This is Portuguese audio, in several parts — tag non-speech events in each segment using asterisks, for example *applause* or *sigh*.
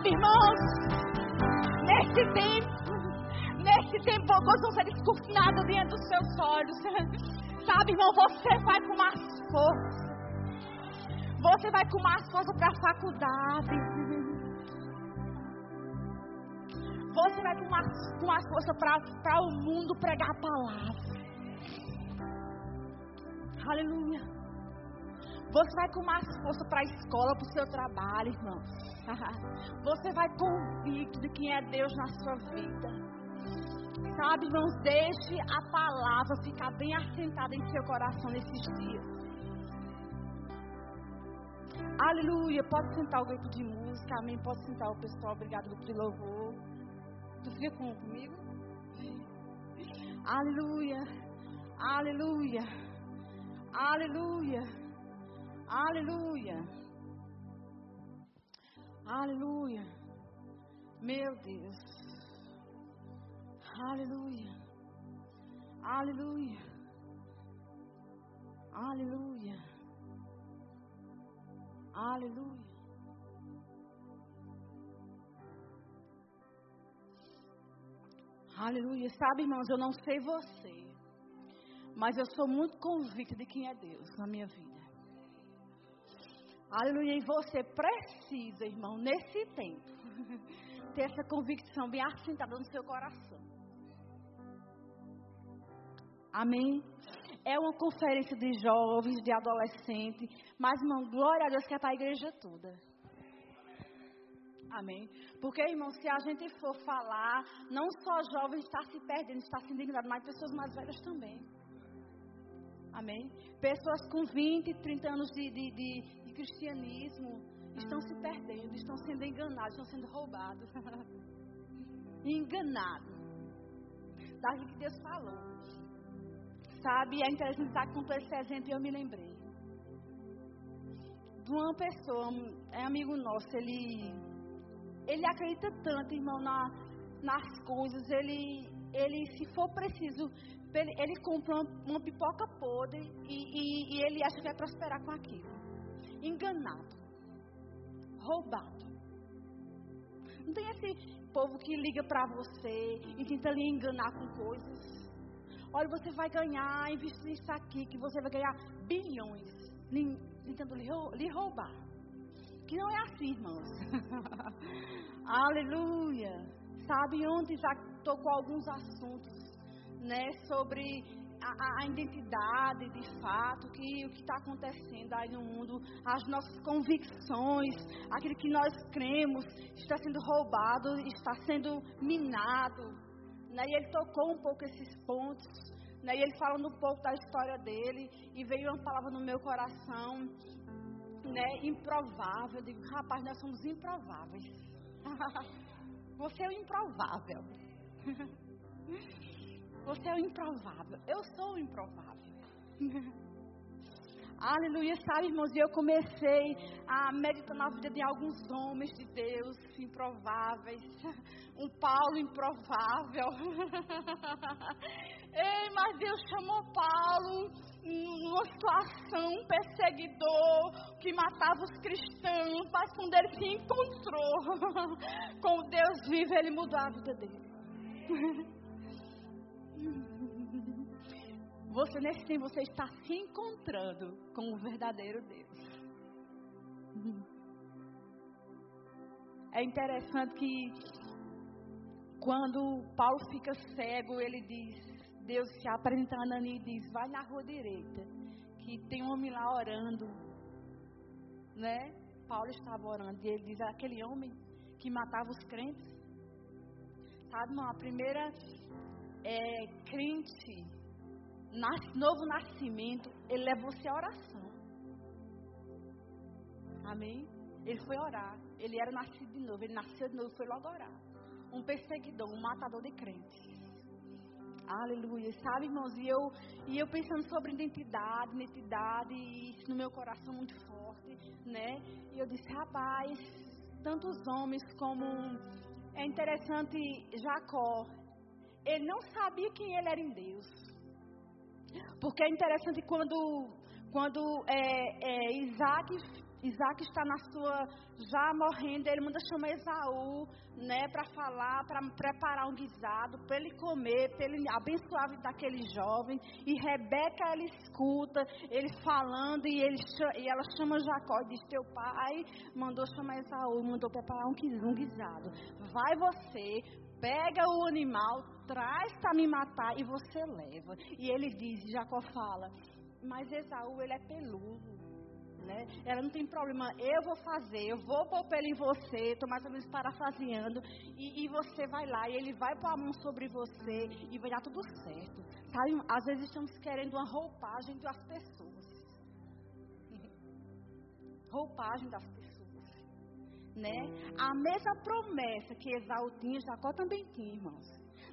Sabe, irmãos, nesse tempo, nesse tempo alguns vão ser descortinados diante dos seus olhos. *laughs* Sabe, irmão, você vai com mais força. Você vai com mais força para a faculdade. Você vai com mais, com mais força para o mundo pregar a palavra. Aleluia. Você vai com mais força para a escola, para o seu trabalho, irmão. *laughs* Você vai convicto de quem é Deus na sua vida. Sabe, irmãos, deixe a palavra ficar bem assentada em seu coração nesses dias. Aleluia. Pode sentar o grupo de música, amém. Pode sentar o pessoal. Obrigado, de louvor. Tu fica comigo? Aleluia. Aleluia. Aleluia. Aleluia. Aleluia. Meu Deus. Aleluia. Aleluia. Aleluia. Aleluia. Aleluia. Sabe, irmãos, eu não sei você, mas eu sou muito convicta de quem é Deus na minha vida. Aleluia. E você precisa, irmão, nesse tempo, *laughs* ter essa convicção bem assentada no seu coração. Amém? É uma conferência de jovens, de adolescentes, mas, irmão, glória a Deus que é para a igreja toda. Amém. Porque, irmão, se a gente for falar, não só jovens está se perdendo, está se indignando, mas pessoas mais velhas também. Amém. Pessoas com 20, 30 anos de, de, de, de cristianismo estão se perdendo, estão sendo enganados, estão sendo roubados. *laughs* enganados. Daquilo que Deus falou. Sabe, é interessante estar com esse exemplo e eu me lembrei. De uma pessoa, é amigo nosso, ele ele acredita tanto, irmão, na, nas coisas. Ele, ele, se for preciso, ele, ele compra uma, uma pipoca podre e, e, e ele acha que vai prosperar com aquilo. Enganado. Roubado. Não tem esse povo que liga para você e tenta lhe enganar com coisas. Olha, você vai ganhar, investir nisso aqui, que você vai ganhar bilhões, tentando lhe roubar. Que não é assim, irmãos. *laughs* Aleluia. Sabe, ontem já tocou alguns assuntos, né, sobre a, a, identidade de fato, que o que está acontecendo aí no mundo, as nossas convicções, aquilo que nós cremos está sendo roubado, está sendo minado. Né, e ele tocou um pouco esses pontos. Né, e ele falando um pouco da história dele, e veio uma palavra no meu coração né, improvável. Eu digo, rapaz, nós somos improváveis. *laughs* Você é o improvável. *laughs* Você é o improvável. Eu sou o improvável. *laughs* Aleluia, sabe, irmãos? E eu comecei a meditar na vida de alguns homens de Deus improváveis. *laughs* Um Paulo improvável. *laughs* Ei, mas Deus chamou Paulo numa situação, um perseguidor que matava os cristãos, mas quando ele se encontrou com o Deus vivo, ele mudou a vida dele. Você nesse tempo você está se encontrando com o verdadeiro Deus. É interessante que quando Paulo fica cego, ele diz: Deus se apresenta a Anani e diz: Vai na rua direita, que tem um homem lá orando. Né? Paulo estava orando e ele diz: Aquele homem que matava os crentes. Sabe, irmão, a primeira é, crente, nas, novo nascimento, ele levou-se à oração. Amém? Ele foi orar. Ele era nascido de novo. Ele nasceu de novo, foi logo orar. Um perseguidor, um matador de crentes. Aleluia. Sabe, irmãos, e eu, e eu pensando sobre identidade, identidade, e isso no meu coração muito forte, né? E eu disse, rapaz, tantos homens como. É interessante, Jacó, ele não sabia quem ele era em Deus. Porque é interessante quando, quando é, é, Isaac Isaac está na sua, já morrendo, ele manda chamar Esaú, né, para falar, para preparar um guisado, para ele comer, para ele abençoar a vida daquele jovem. E Rebeca, ela escuta ele falando, e, ele, e ela chama Jacó e diz: Teu pai mandou chamar Esaú, mandou preparar um, guisado. Vai você, pega o animal, traz para me matar e você leva. E ele diz, Jacó fala, mas Esaú ele é peludo né? Ela não tem problema, eu vou fazer, eu vou pôr pelo em você, estou mais ou menos parafraseando, e, e, você vai lá, e ele vai pôr a mão sobre você, e vai dar tudo certo. Sabe? Às vezes estamos querendo uma roupagem das pessoas. *laughs* roupagem das pessoas. Né? A mesma promessa que Esaú tinha, Jacó também tinha, irmãos.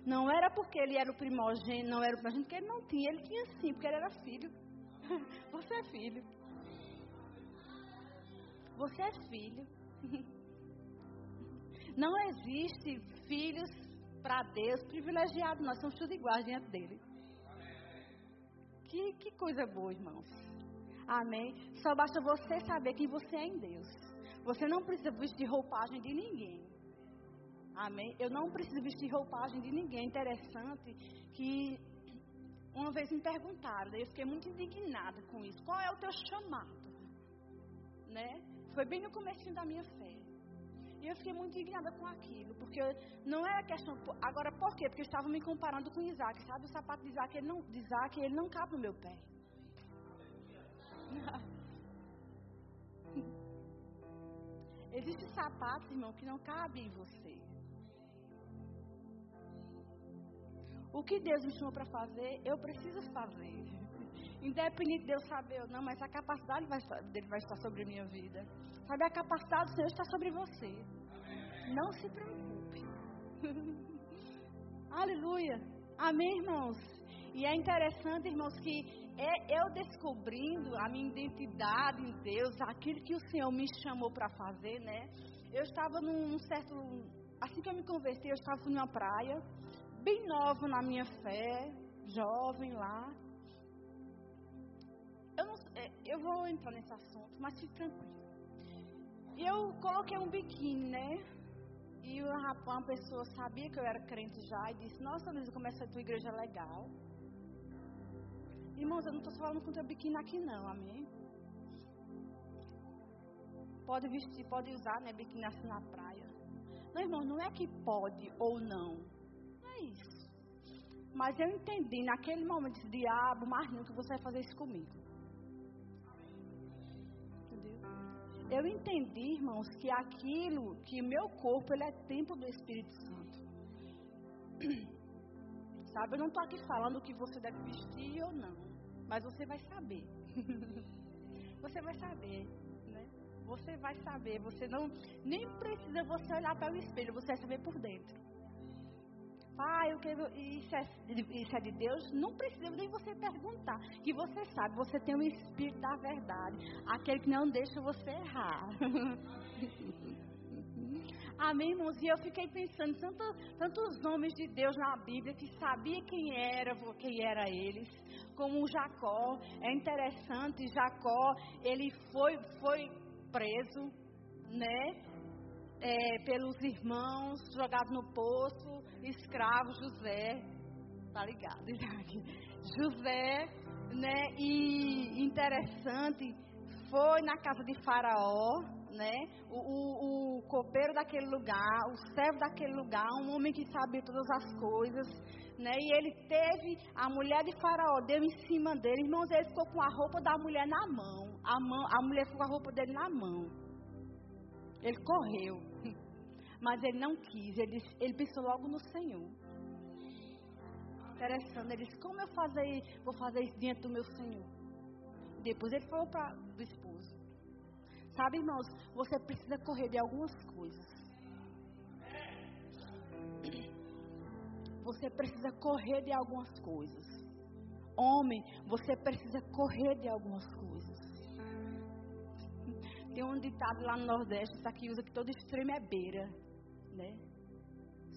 Não era porque ele era o primogênito, não era o primogênito, porque ele não tinha, ele tinha sim, porque ele era filho. *laughs* Você é filho. Você é filho. *laughs* Não existe filhos para Deus privilegiados. Nós somos todos iguais diante dele. Que, que coisa boa, irmãos. Amém. Só basta você saber quem você é em Deus. Você não precisa vestir roupagem de ninguém. Amém. Eu não preciso vestir roupagem de ninguém. Interessante que uma vez me perguntaram, eu fiquei muito indignada com isso. Qual é o teu chamado? Né? Foi bem no começo da minha fé. E eu fiquei muito indignada com aquilo, porque não era questão. Agora, por quê? Porque eu estava me comparando com Isaac. Sabe, o sapato de Isaac, ele não, de Isaac, ele não cabe no meu pé. Existem sapatos, irmão, que não cabem em você. O que Deus me chamou para fazer, eu preciso fazer. *laughs* Independente de eu saber ou não, mas a capacidade vai estar, dele vai estar sobre a minha vida. Sabe, a capacidade do Senhor está sobre você. Não se preocupe. *laughs* Aleluia. Amém, irmãos? E é interessante, irmãos, que é eu descobrindo a minha identidade em Deus, aquilo que o Senhor me chamou para fazer, né? Eu estava num certo. Assim que eu me converti, eu estava numa praia, bem nova na minha fé, jovem lá. Eu, não, é, eu vou entrar nesse assunto, mas fique tranquilo. E eu coloquei um biquíni, né? E uma, uma pessoa sabia que eu era crente já e disse: Nossa, Luísa, como essa tua igreja é legal. Irmãos, eu não estou falando contra biquíni aqui, não, amém? Pode vestir, pode usar, né? Biquíni assim na praia. Não, irmão, não é que pode ou não. Não é isso. Mas eu entendi naquele momento, diabo, mas nunca você vai fazer isso comigo. eu entendi, irmãos, que aquilo, que meu corpo, ele é templo do Espírito Santo. *clears throat* Sabe, eu não estou aqui falando o que você deve vestir ou não, mas você vai saber. *laughs* você vai saber, né? Você vai saber, você não, nem precisa você olhar para o espelho, você vai saber por dentro. Pai, eu quero, isso, é, isso é de Deus? Não precisa nem você perguntar. Que você sabe, você tem o Espírito da verdade. Aquele que não deixa você errar. *laughs* Amém, irmãos? E eu fiquei pensando, tantos, tantos homens de Deus na Bíblia que sabia quem era, quem era eles, como Jacó. É interessante, Jacó, ele foi, foi preso, né? é, pelos irmãos, jogado no poço, escravo José, tá ligado? *laughs* José, né? E interessante, foi na casa de Faraó, né? O, o, o copeiro daquele lugar, o servo daquele lugar, um homem que sabia todas as coisas, né? E ele teve a mulher de Faraó, deu em cima dele, irmãos, ele ficou com a roupa da mulher na mão, a, mão, a mulher ficou com a roupa dele na mão. Ele correu. *laughs* Mas ele não quis. Ele, ele pensou logo no Senhor. Interessante. Ele disse: Como eu fazer, vou fazer isso diante do meu Senhor? Depois ele falou para o esposo: Sabe, irmãos, você precisa correr de algumas coisas. Você precisa correr de algumas coisas. Homem, você precisa correr de algumas coisas. Tem um ditado lá no Nordeste, isso aqui usa que todo extremo é beira, né?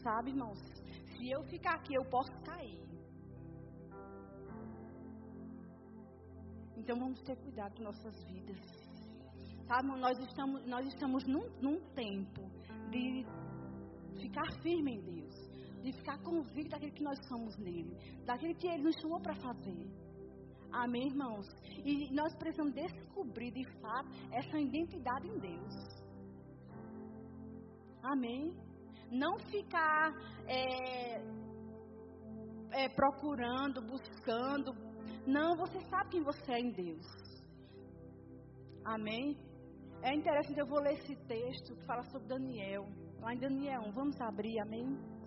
Sabe, irmãos? Se eu ficar aqui, eu posso cair. Então vamos ter cuidado com nossas vidas. Sabe, nós estamos, nós estamos num, num tempo de ficar firme em Deus, de ficar convicto daquilo que nós somos nele, daquilo que Ele nos chamou para fazer. Amém, irmãos? E nós precisamos descobrir de fato essa identidade em Deus. Amém? Não ficar é, é, procurando, buscando. Não, você sabe quem você é em Deus. Amém? É interessante, eu vou ler esse texto que fala sobre Daniel. Lá em Daniel 1. Vamos abrir, amém?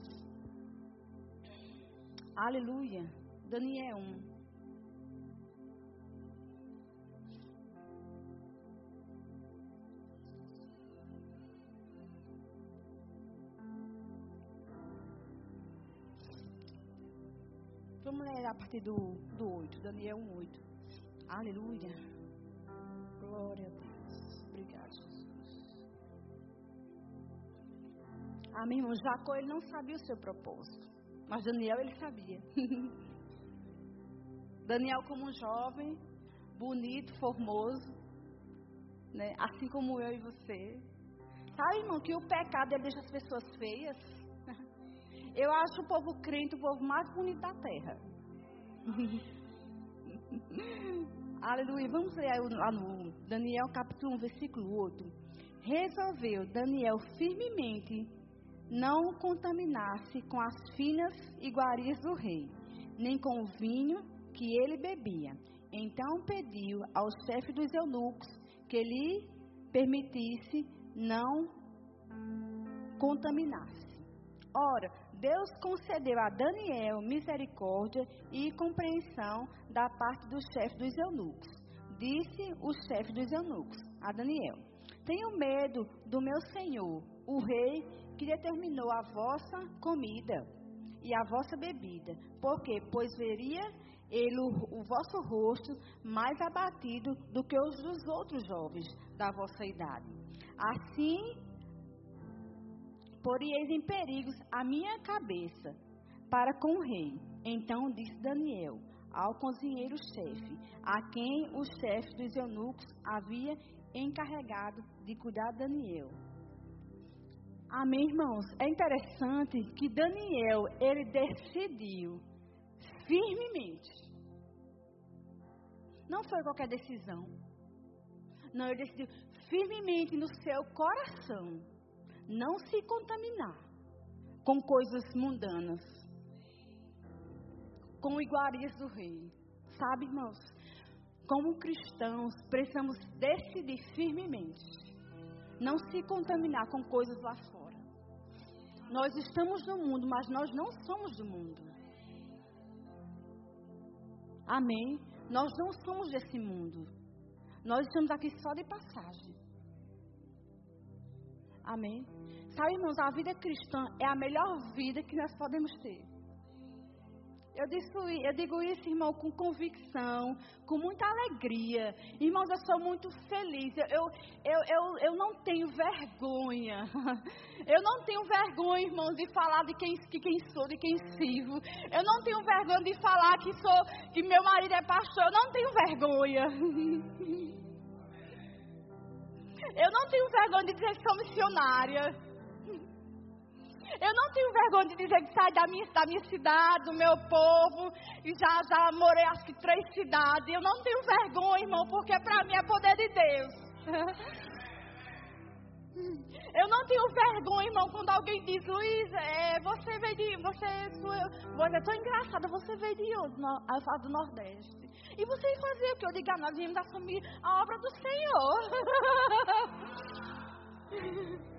Aleluia. Daniel 1. Vamos ler a partir do, do 8, Daniel 1, 8. Aleluia. Glória a Deus. Obrigado, Jesus. Amém, irmão. Jacó, ele não sabia o seu propósito. Mas Daniel, ele sabia. *laughs* Daniel, como um jovem, bonito, formoso, né? assim como eu e você. Sabe, irmão, que o pecado ele deixa as pessoas feias? *laughs* Eu acho o povo crente o povo mais bonito da terra. *laughs* Aleluia. Vamos ler lá no Daniel capítulo 1, versículo 8. Resolveu Daniel firmemente não contaminar-se com as finas iguarias do rei, nem com o vinho que ele bebia. Então pediu ao chefe dos eunucos que lhe permitisse não contaminar-se. Ora, Deus concedeu a Daniel misericórdia e compreensão da parte do chefe dos eunucos. Disse o chefe dos eunucos a Daniel: Tenho medo do meu senhor, o rei, que determinou a vossa comida e a vossa bebida, porque pois veria ele o, vosso rosto mais abatido do que os dos outros jovens da vossa idade. Assim poríeis em perigos a minha cabeça para com o rei. Então disse Daniel ao cozinheiro-chefe, a quem o chefe dos eunucos havia encarregado de cuidar de Daniel. Amém, irmãos? É interessante que Daniel, ele decidiu firmemente. Não foi qualquer decisão. Não, ele decidiu firmemente no seu coração não se contaminar com coisas mundanas, com iguarias do rei. Sabe, irmãos, como cristãos, precisamos decidir firmemente não se contaminar com coisas lá fora. Nós estamos no mundo, mas nós não somos do mundo. Amém? Nós não somos desse mundo. Nós estamos aqui só de passagem. Amém? Sabe, irmãos, a vida cristã é a melhor vida que nós podemos ter. Eu, disse, eu digo isso, irmão, com convicção, com muita alegria. Irmãos, eu sou muito feliz. Eu, eu, eu, eu não tenho vergonha. *laughs* Eu não tenho vergonha, irmãos, de falar de quem, de quem sou, de quem sirvo. Eu não tenho vergonha de falar que, sou, que meu marido é pastor. Eu não tenho vergonha. *laughs* Eu não tenho vergonha de dizer que sou missionária. Eu não tenho vergonha de dizer que saio da minha, da minha cidade, do meu povo, e já, já morei acho que três cidades. Eu não tenho vergonha, irmão, porque para mim é poder de Deus. *laughs* Eu não tenho vergonha, irmão, quando alguém diz, Luiz, é, você veio de. Você, você é tão engraçada, você veio de onde? No, do Nordeste. E você fazia o que? Eu digo, ah, nós viemos assumir a obra do Senhor. *laughs*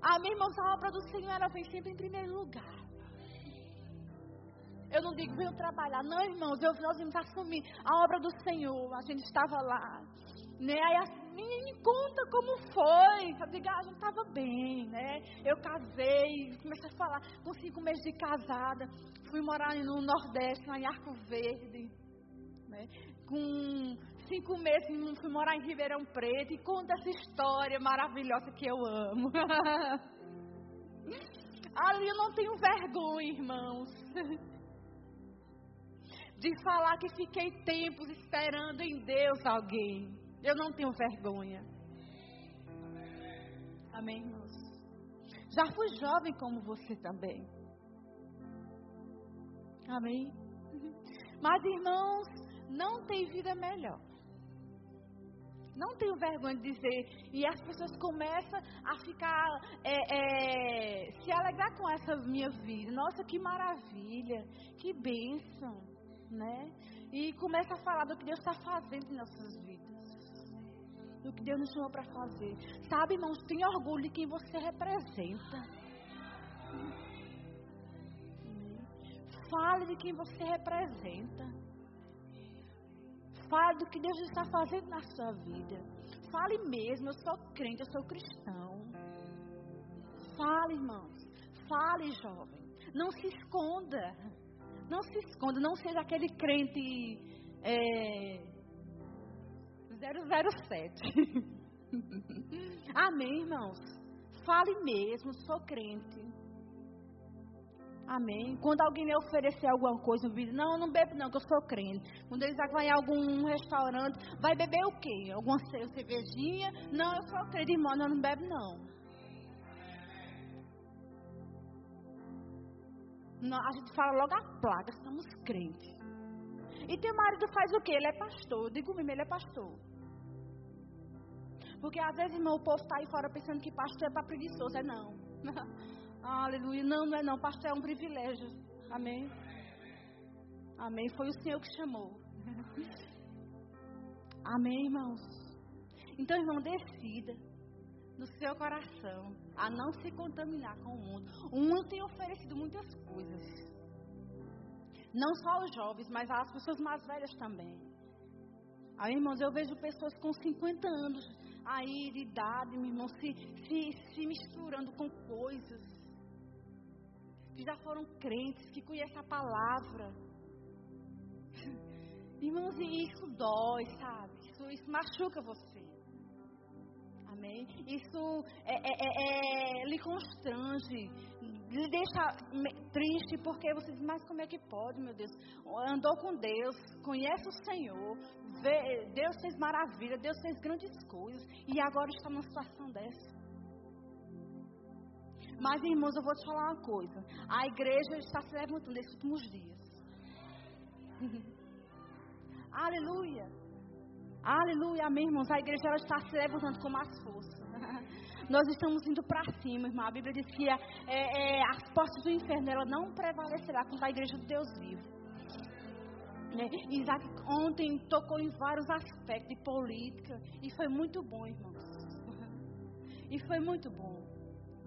ah, minha irmã, a obra do Senhor ela vem sempre em primeiro lugar. Eu não digo, venho trabalhar. Não, irmãos, eu, nós vimos assumir a obra do Senhor. A gente estava lá. Né? Aí a me conta como foi. Eu ah, a gente estava bem, né? Eu casei, comecei a falar com cinco meses de casada. Fui morar no Nordeste, lá em Arco Verde. Né? Com cinco meses fui morar em Ribeirão Preto e conta essa história maravilhosa que eu amo. *laughs* Ali eu não tenho vergonha, irmãos. de falar que fiquei tempos esperando em Deus alguém. Eu não tenho vergonha. Amém, irmãos? Já fui jovem como você também. Amém? Mas, irmãos, não tem vida melhor. Não tenho vergonha de dizer. E as pessoas começam a ficar, é, é, se alegrar com essa minha vida. Nossa, que maravilha, que bênção, né? E começa a falar do que Deus está fazendo em nossas vidas. Do que Deus nos chamou para fazer. Sabe, irmãos, tenha orgulho de quem você representa. Fale de quem você representa. Fale do que Deus está fazendo na sua vida. Fale mesmo, eu sou crente, eu sou cristão. Fale, irmãos. Fale, jovem. Não se esconda. Não se esconda. Não seja aquele crente é, 007. *laughs* Amém, irmãos. Fale mesmo, sou crente. Amém. Quando alguém me oferecer alguma coisa, eu não, eu não bebo não, que eu sou crente. Quando eles vão em algum restaurante, vai beber o quê? Alguma cervejinha? Não, eu sou crente, irmão, eu não bebo não. não. A gente fala logo a placa, somos crentes. E teu marido faz o quê? Ele é pastor. Eu digo mesmo, ele é pastor. Porque às vezes, irmão, o povo está aí fora pensando que pastor é para preguiçoso. É não. *laughs* Aleluia. Não, não é não. Pastor é um privilégio. Amém. Amém. Foi o Senhor que chamou. Amém, irmãos. Então, irmão, decida no seu coração a não se contaminar com o mundo. O mundo tem oferecido muitas coisas. Não só aos jovens, mas às pessoas mais velhas também. Aí, irmãos, eu vejo pessoas com 50 anos aí de idade, meu irmão, se, se, se misturando com coisas que já foram crentes, que conhecem a palavra. *laughs* Irmãos, isso dói, sabe? Isso, isso machuca você. Amém? Isso é, é, é, é, lhe constrange, lhe deixa triste, porque você diz, mas como é que pode, meu Deus? Andou com Deus, conhece o Senhor, vê, Deus fez maravilha, Deus fez grandes coisas, e agora está numa situação dessa. Mas, irmãos, eu vou te falar uma coisa. A igreja está se levantando nesses últimos dias. *laughs* Aleluia. Aleluia, amém, irmãos. A igreja ela está se levantando com mais força. *laughs* Nós estamos indo para cima, irmão. A Bíblia diz que é, é, as portas do inferno ela não prevalecerá contra a igreja do Deus vivo. Né? Isaac ontem tocou em vários aspectos de política e foi muito bom, irmãos. *laughs* E foi muito bom,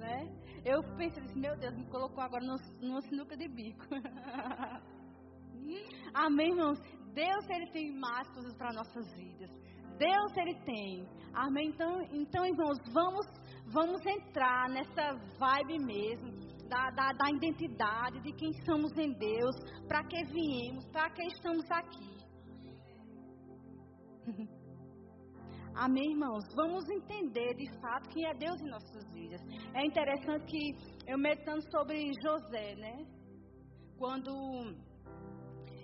né? Eu pensei assim, meu Deus, me colocou agora numa sinuca de bico. *laughs* Amém, irmãos? Deus, Ele tem mais coisas para nossas vidas. Deus, Ele tem. Amém? Então, então irmãos, vamos, vamos entrar nessa vibe mesmo. Da, da, da identidade de quem somos em Deus, para que viemos, para que estamos aqui. *laughs* Amém, irmãos? Vamos entender de fato quem é Deus em nossas vidas. É interessante que eu meditando sobre José, né? Quando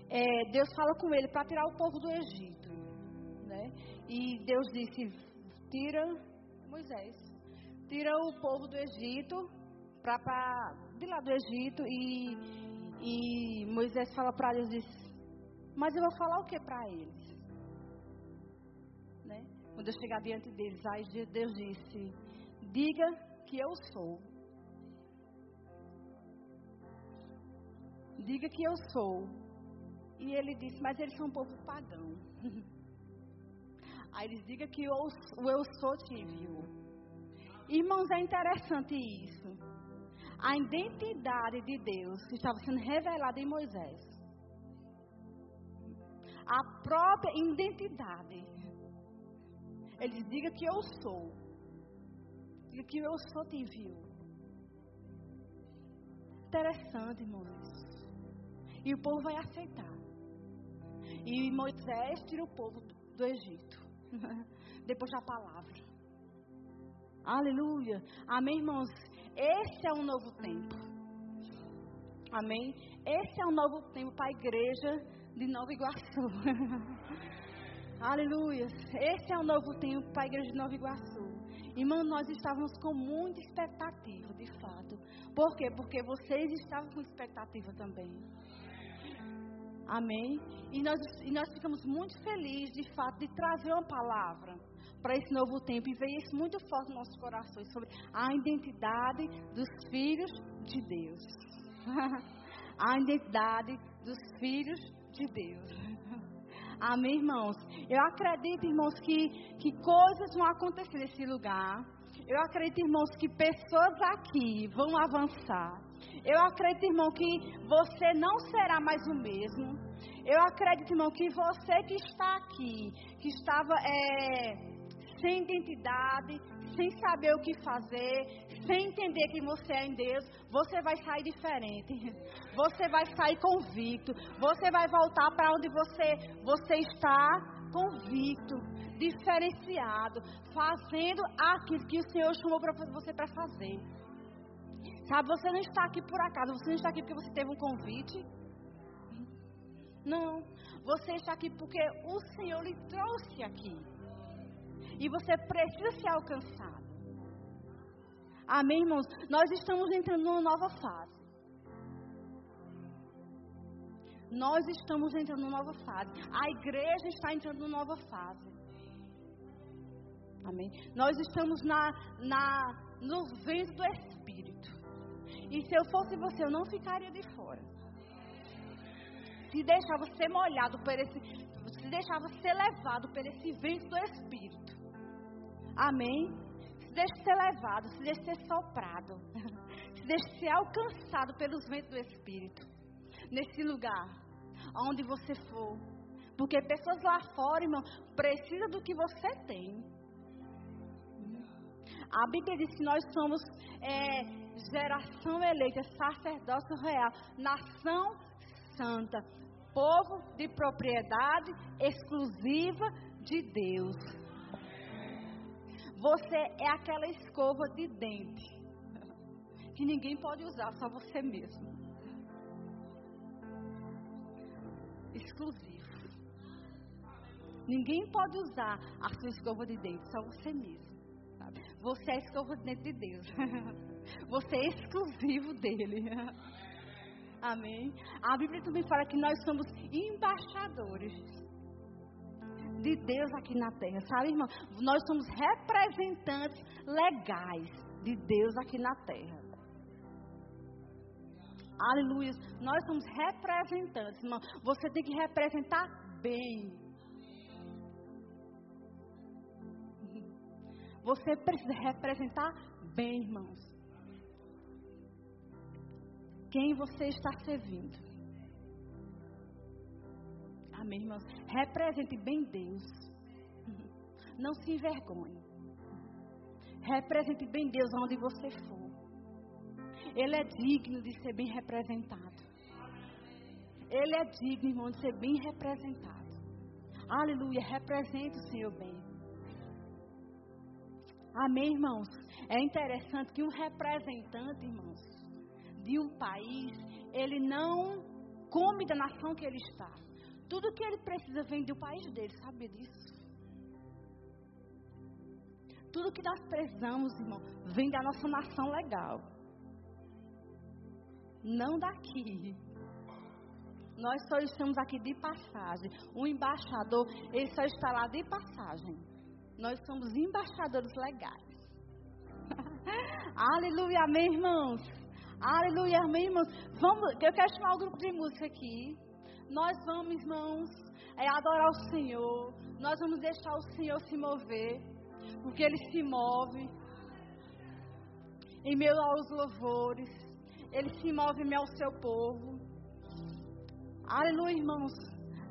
é, Deus fala com ele para tirar o povo do Egito, né? E Deus disse: tira Moisés, tira o povo do Egito para de lá do Egito e, e Moisés fala para Deus diz, mas eu vou falar o que para eles? Quando eu chegar diante deles, aí Deus disse: Diga que eu sou. Diga que eu sou. E ele disse: Mas eles são um povo pagão. *laughs* Aí eles diga que o eu sou te enviou. Irmãos, é interessante isso. A identidade de Deus que estava sendo revelada em Moisés. A própria identidade ele diz, diga que eu sou. Diga que eu sou te enviou. Interessante, irmãos. E o povo vai aceitar. E Moisés tira o povo do Egito. *laughs* Depois da palavra. Aleluia. Amém, irmãos? Esse é um novo tempo. Amém? Esse é um novo tempo para a igreja de Nova Iguaçu. *laughs* Aleluia. Esse é o novo tempo para a igreja de Nova Iguaçu. Irmão, nós estávamos com muita expectativa, de fato. Por quê? Porque vocês estavam com expectativa também. Amém? E nós, e nós ficamos muito felizes, de fato, de trazer uma palavra para esse novo tempo. E veio isso muito forte nos nossos corações sobre a identidade dos filhos de Deus. *laughs* a identidade dos filhos de Deus. Amém, irmãos? Eu acredito, irmãos, que, que coisas vão acontecer nesse lugar. Eu acredito, irmãos, que pessoas aqui vão avançar. Eu acredito, irmão, que você não será mais o mesmo. Eu acredito, irmão, que você que está aqui, que estava é, sem identidade, sem saber o que fazer, sem entender que você é em Deus, você vai sair diferente. *laughs* Você vai sair convicto. Você vai voltar para onde você, você está convicto, diferenciado, fazendo aquilo que o Senhor chamou para você para fazer. Sabe, você não está aqui por acaso, você não está aqui porque você teve um convite. Não, você está aqui porque o Senhor lhe trouxe aqui. E você precisa ser alcançado. Amém, irmãos? Nós estamos entrando numa nova fase. Nós estamos entrando numa nova fase. A igreja está entrando numa nova fase. Amém? Nós estamos na, na, nos ventos do Espírito. E se eu fosse você, eu não ficaria de fora. Se deixava ser molhado por esse. Se deixava ser levado por esse vento do Espírito. Amém? Deixe ser levado, se deixe ser soprado, *laughs* se deixe ser alcançado pelos ventos do Espírito. Nesse lugar, onde você for. Porque pessoas lá fora, irmão, precisam do que você tem. A Bíblia diz que nós somos é, geração eleita, sacerdócio real, nação santa, povo de propriedade exclusiva de Deus. Você é aquela escova de dente *laughs* que ninguém pode usar, só você mesmo. Exclusivo. Ninguém pode usar a sua escova de dente, só você mesmo. Você é a escova de dente de Deus. *laughs* Você é exclusivo dele. *laughs* Amém. A Bíblia também fala que nós somos embaixadores de Deus aqui na terra, sabe, irmão? Nós somos representantes legais de Deus aqui na terra. Aleluia. Nós somos representantes, irmão. Você tem que representar bem. Você precisa representar bem, irmãos. Quem você está servindo. Amém, irmãos? Represente bem Deus. Não se envergonhe. Represente bem Deus onde você for. Ele é digno de ser bem representado. Ele é digno, irmão, de ser bem representado. Aleluia. Represente o Senhor bem. Amém, irmãos? É interessante que um representante, irmãos, de um país, ele não come da nação que ele está. Tudo que ele precisa vem do país dele, sabe disso? Tudo que nós precisamos, irmão, vem da nossa nação legal. Não daqui. Nós só estamos aqui de passagem. O embaixador, ele só está lá de passagem. Nós somos embaixadores legais. *laughs* Aleluia, amém, irmãos. Aleluia, amém, irmãos. Vamos, eu quero chamar o grupo de música aqui. Nós vamos, irmãos, é adorar o Senhor. Nós vamos deixar o Senhor se mover, porque Ele se move em meio aos louvores. Ele se move em meio ao seu povo. Aleluia, irmãos.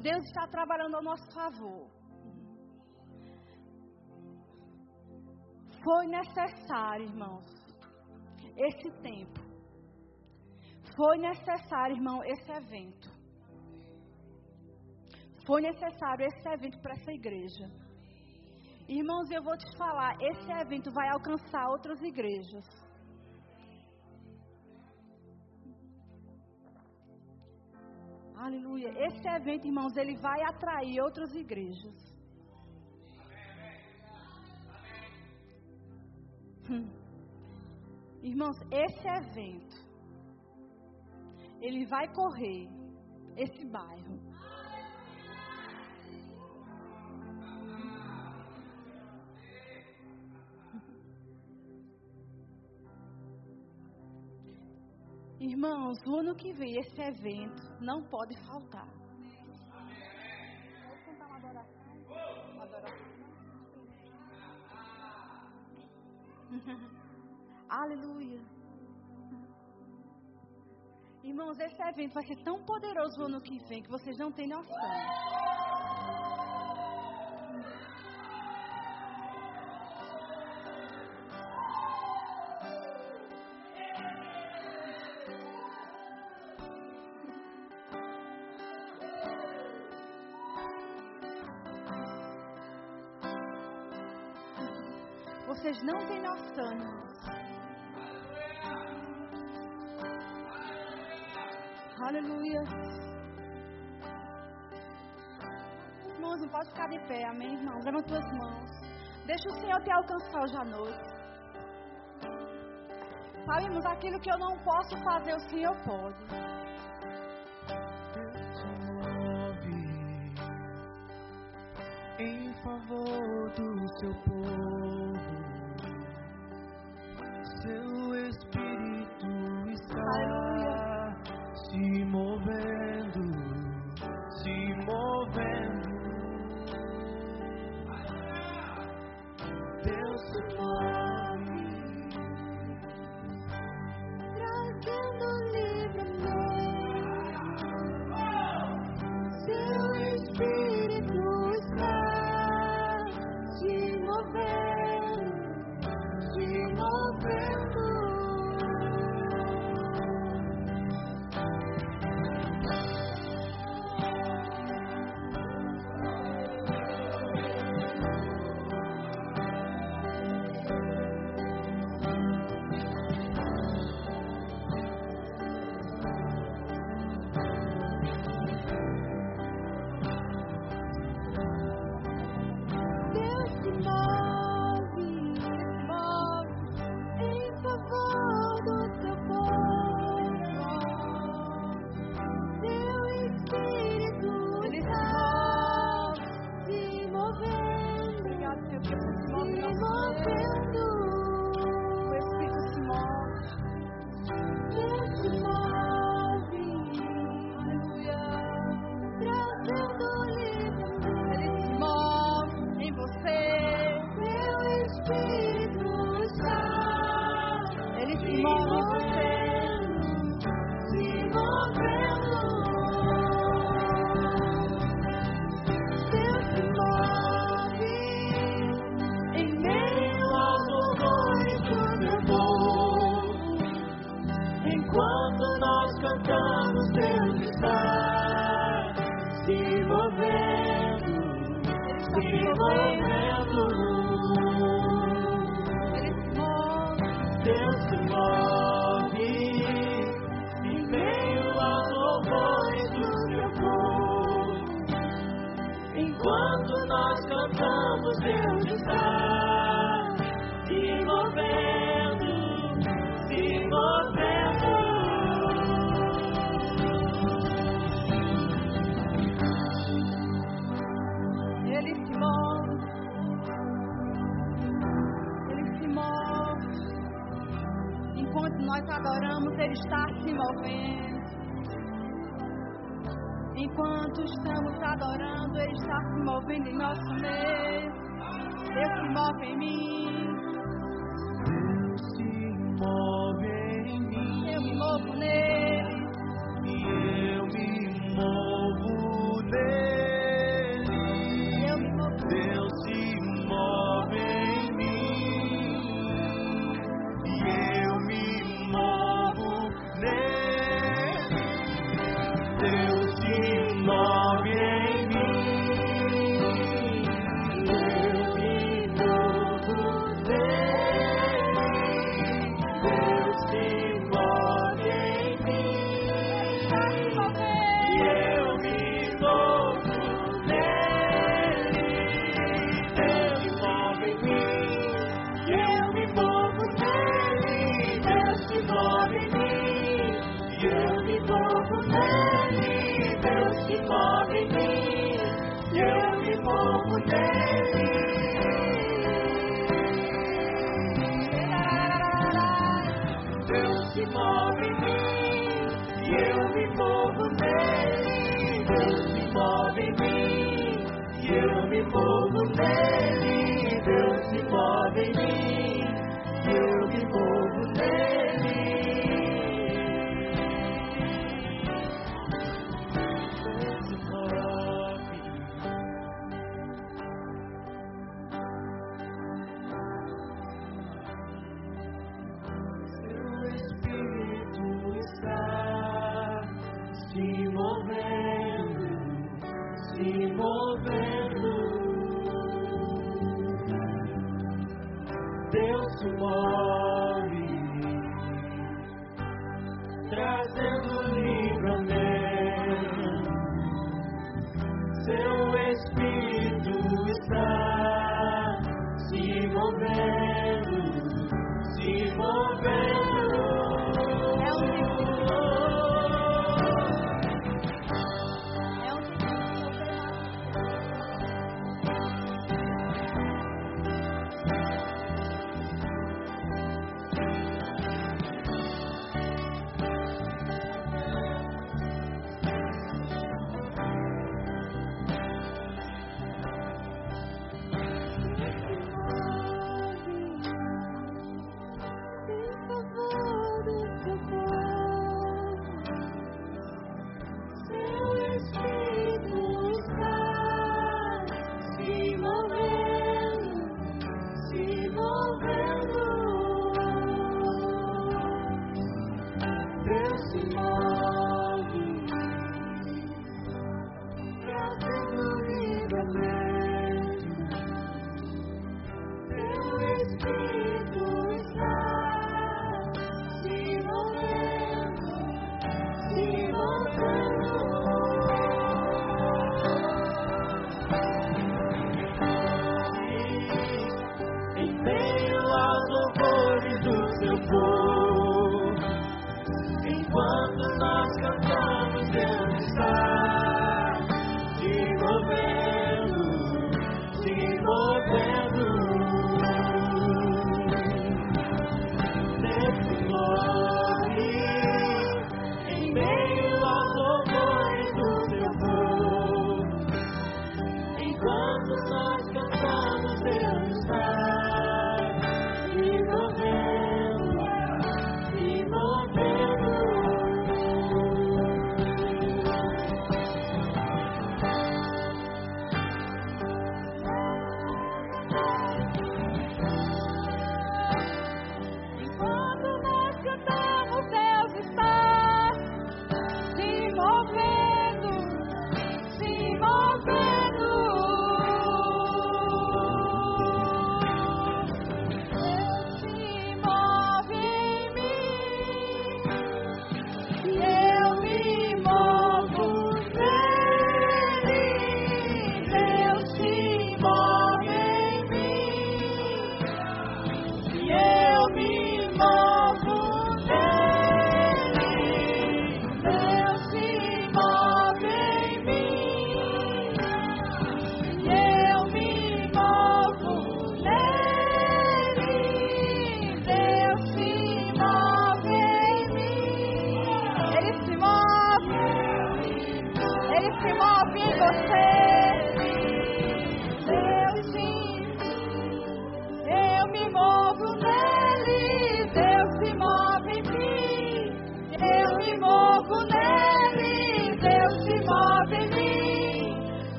Deus está trabalhando ao nosso favor. Foi necessário, irmãos, esse tempo. Foi necessário, irmão, esse evento. Foi necessário esse evento para essa igreja. Irmãos, eu vou te falar, esse evento vai alcançar outras igrejas. Aleluia. Esse evento, irmãos, ele vai atrair outras igrejas. Hum. Irmãos, esse evento, ele vai correr esse bairro. Irmãos, o ano que vem esse evento não pode faltar. *laughs* Aleluia. Irmãos, esse evento vai ser tão poderoso o ano que vem que vocês não têm noção. Vocês não têm noção. Aleluia. Irmãos, não pode ficar de pé, amém, irmãos? Levanta tuas mãos. Deixa o Senhor te alcançar hoje à noite. Sabe, irmãos, aquilo que eu não posso fazer, o Senhor pode. Movendo. Enquanto estamos adorando, Ele está se movendo em nosso meio. Deus se move em mim. For povo bem, Deus me move bem, e eu me movo bem.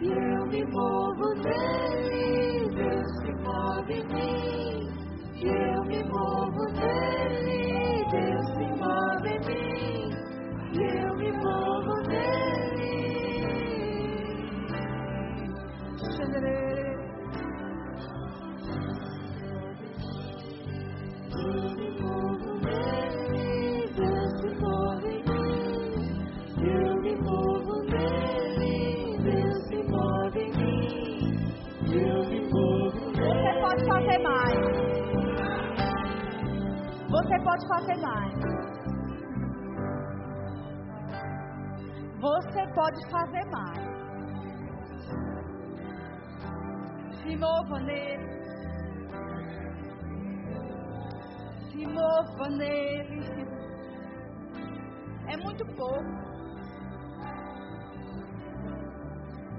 Beautiful, fazer mais. Você pode fazer mais. Se mova nele. Se mova nele. É muito pouco.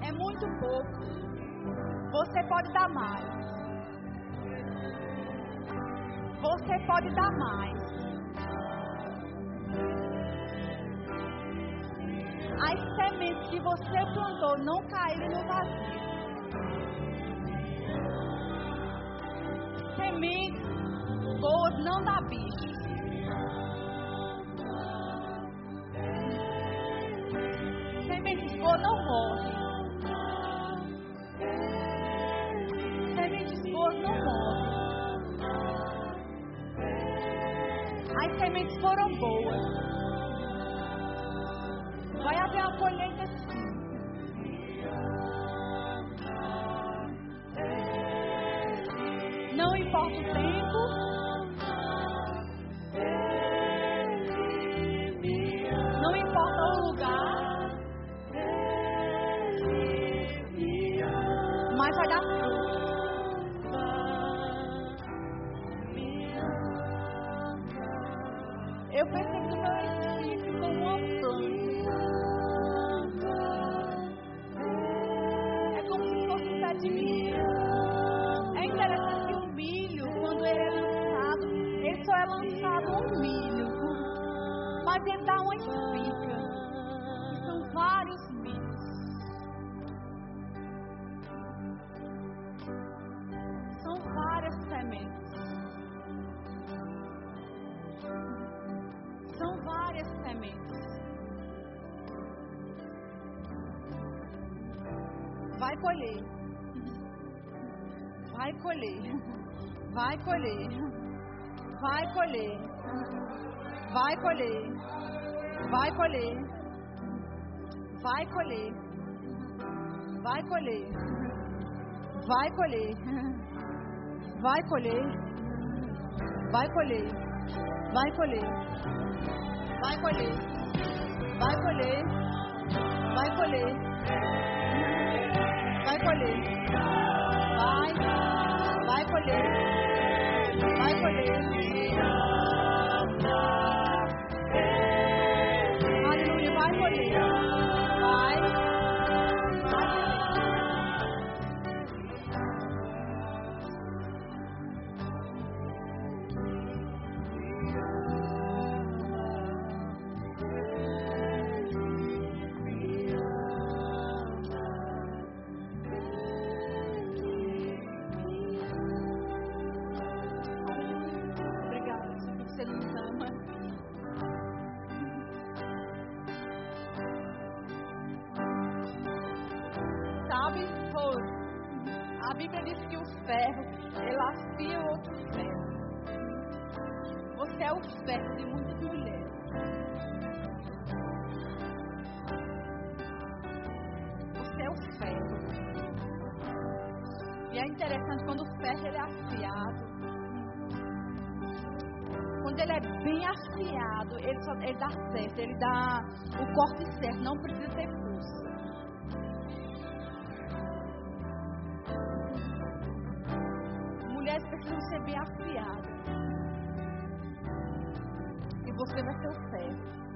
É muito pouco. Você pode dar mais. Você pode dar mais. Que você plantou não caíram no vazio. Sementes boas não dá bicho. Sementes boas não morrem. Sementes boas não morrem. As sementes foram boas. Vai haver uma colheita colher. Vai colher. Vai colher. Vai colher. Vai colher. Vai colher. Vai colher. Vai colher. Vai colher. Vai colher. Vai colher. Vai colher. Vai. Vai colher. Vai colher. Precisam ser bem afiadas. E você vai ser o ferro.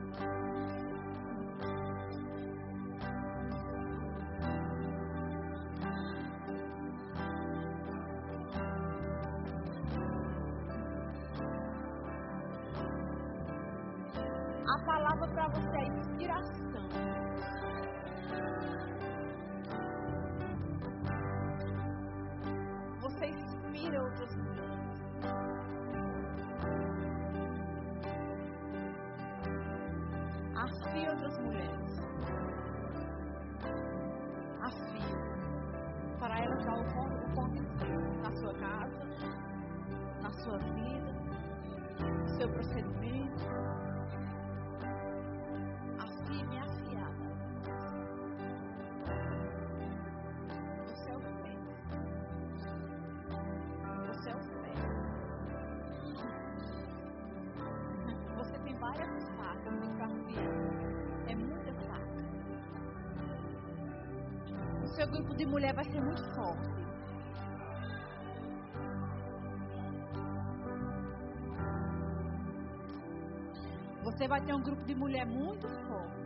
Você vai ter um grupo de mulher muito forte.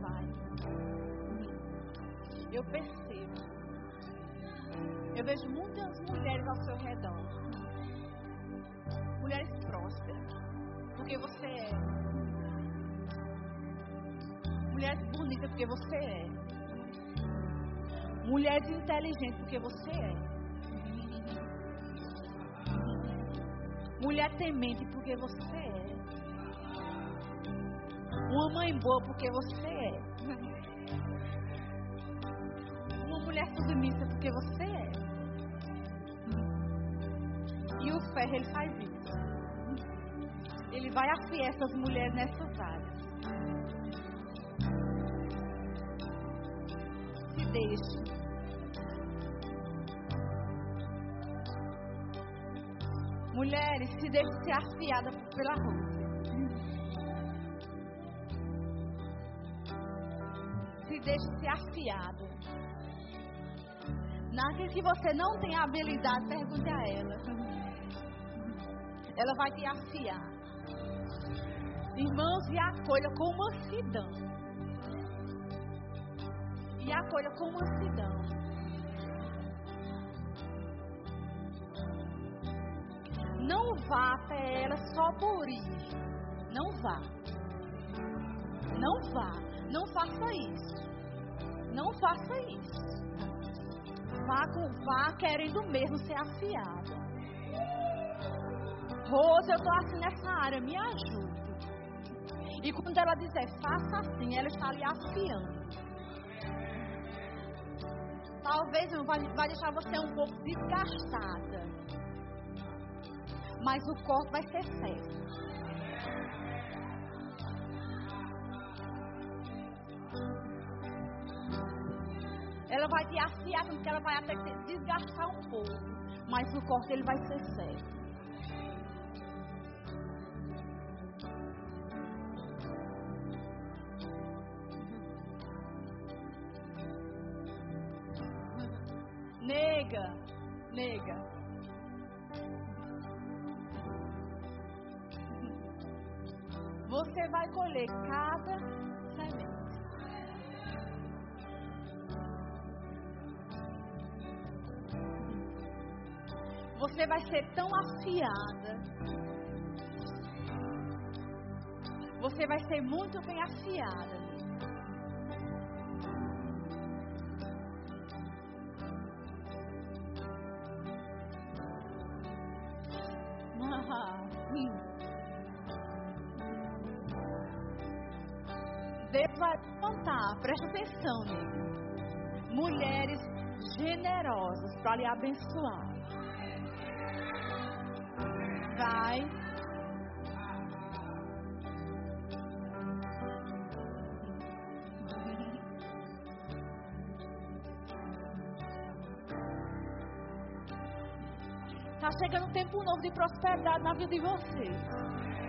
Vai. Eu percebo. Eu vejo muitas mulheres ao seu redor. Mulheres prósperas. Porque você é. Mulheres bonitas porque você é. Mulheres inteligentes porque você é. Mulher temente porque você é. Uma mãe boa porque você é. Uma mulher submissa porque você é. E o ferro, ele faz isso. Ele vai afiar essas mulheres nessas áreas. Se deixe. Se deixe ser afiada pela roupa. Se deixe ser afiada. Naquilo que você não tem habilidade, pergunte a ela. Ela vai te afiar. Irmãos, e acolha com mansidão. E acolha com mansidão. Não vá até ela só por ir. Não vá. Não vá. Não faça isso. Não faça isso. Vá, vá querendo mesmo ser afiada. Rosa, eu estou assim nessa área, me ajude. E quando ela dizer faça assim, ela está ali afiando. Talvez vai, vai deixar você um pouco desgastada mas o corpo vai ser certo. Ela vai te afiar, porque ela vai até desgastar um pouco, mas o corte ele vai ser certo. Nega, nega, você vai colher cada semente. Você vai ser tão afiada. Você vai ser muito bem afiada. Presta atenção. Mulheres generosas para lhe abençoar. Vai. Está chegando um tempo novo de prosperidade na vida de vocês.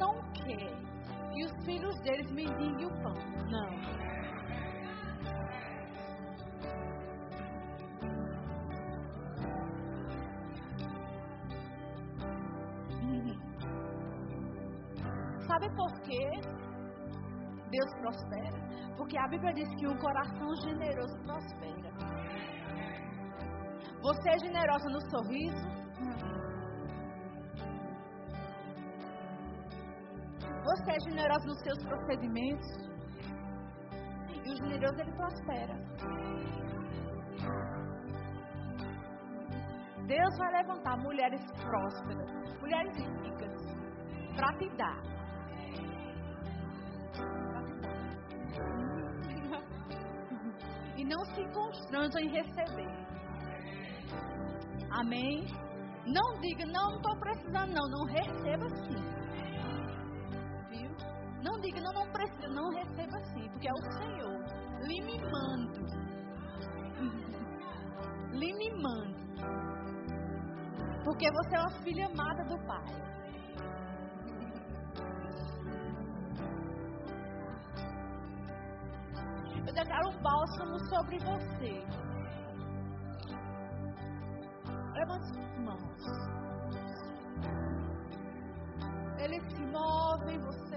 Não quer que os filhos deles mendiguem o pão. Não. *laughs* Sabe por quê? Deus prospera? Porque a Bíblia diz que um coração generoso prospera. Você é generosa no sorriso? Você é generoso nos seus procedimentos. E o generoso ele prospera. Deus vai levantar mulheres prósperas, mulheres ricas, para te dar. E não se constranja em receber. Amém? Não diga, não, não estou precisando, não. Não receba sim. Diga, não, não precisa, não receba assim, porque é o Senhor lhe mimando. *laughs* lhe mimando. Porque você é uma filha amada do Pai. Eu declaro um bálsamo sobre você. Levante as mãos. Ele se move em você.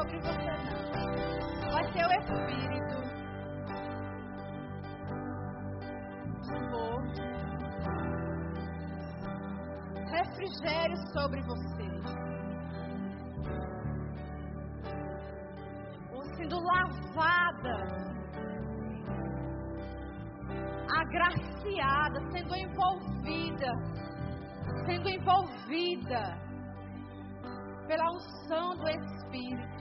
Sobre você, não. Ser o Espírito. Vou. Refrigério sobre você. Sendo lavada. Agraciada, sendo envolvida, sendo envolvida pela unção do Espírito.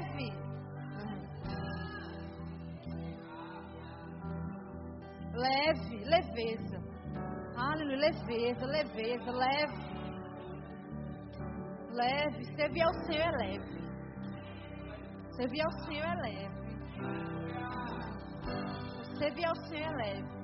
Leve. Leve, leveza. Aleluia, leveza, leveza, leve. Leve, servir ao Senhor é leve. Servir ao Senhor é leve. Servir ao Senhor é leve.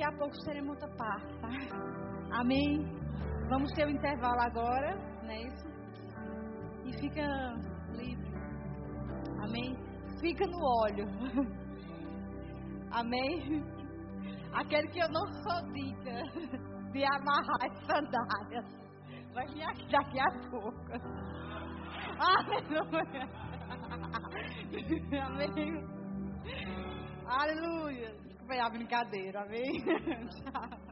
Daqui a pouco teremos outra parte, tá? Amém. Vamos ter o um intervalo agora, não é isso? E fica livre. Amém. Fica no óleo. *laughs* Amém. Aquele que eu não sou dita de amarrar as sandálias. Vai vir aqui daqui a pouco. Aleluia. *laughs* Amém. Aleluia. Aí a brincadeira. Amém. *laughs* Tchau.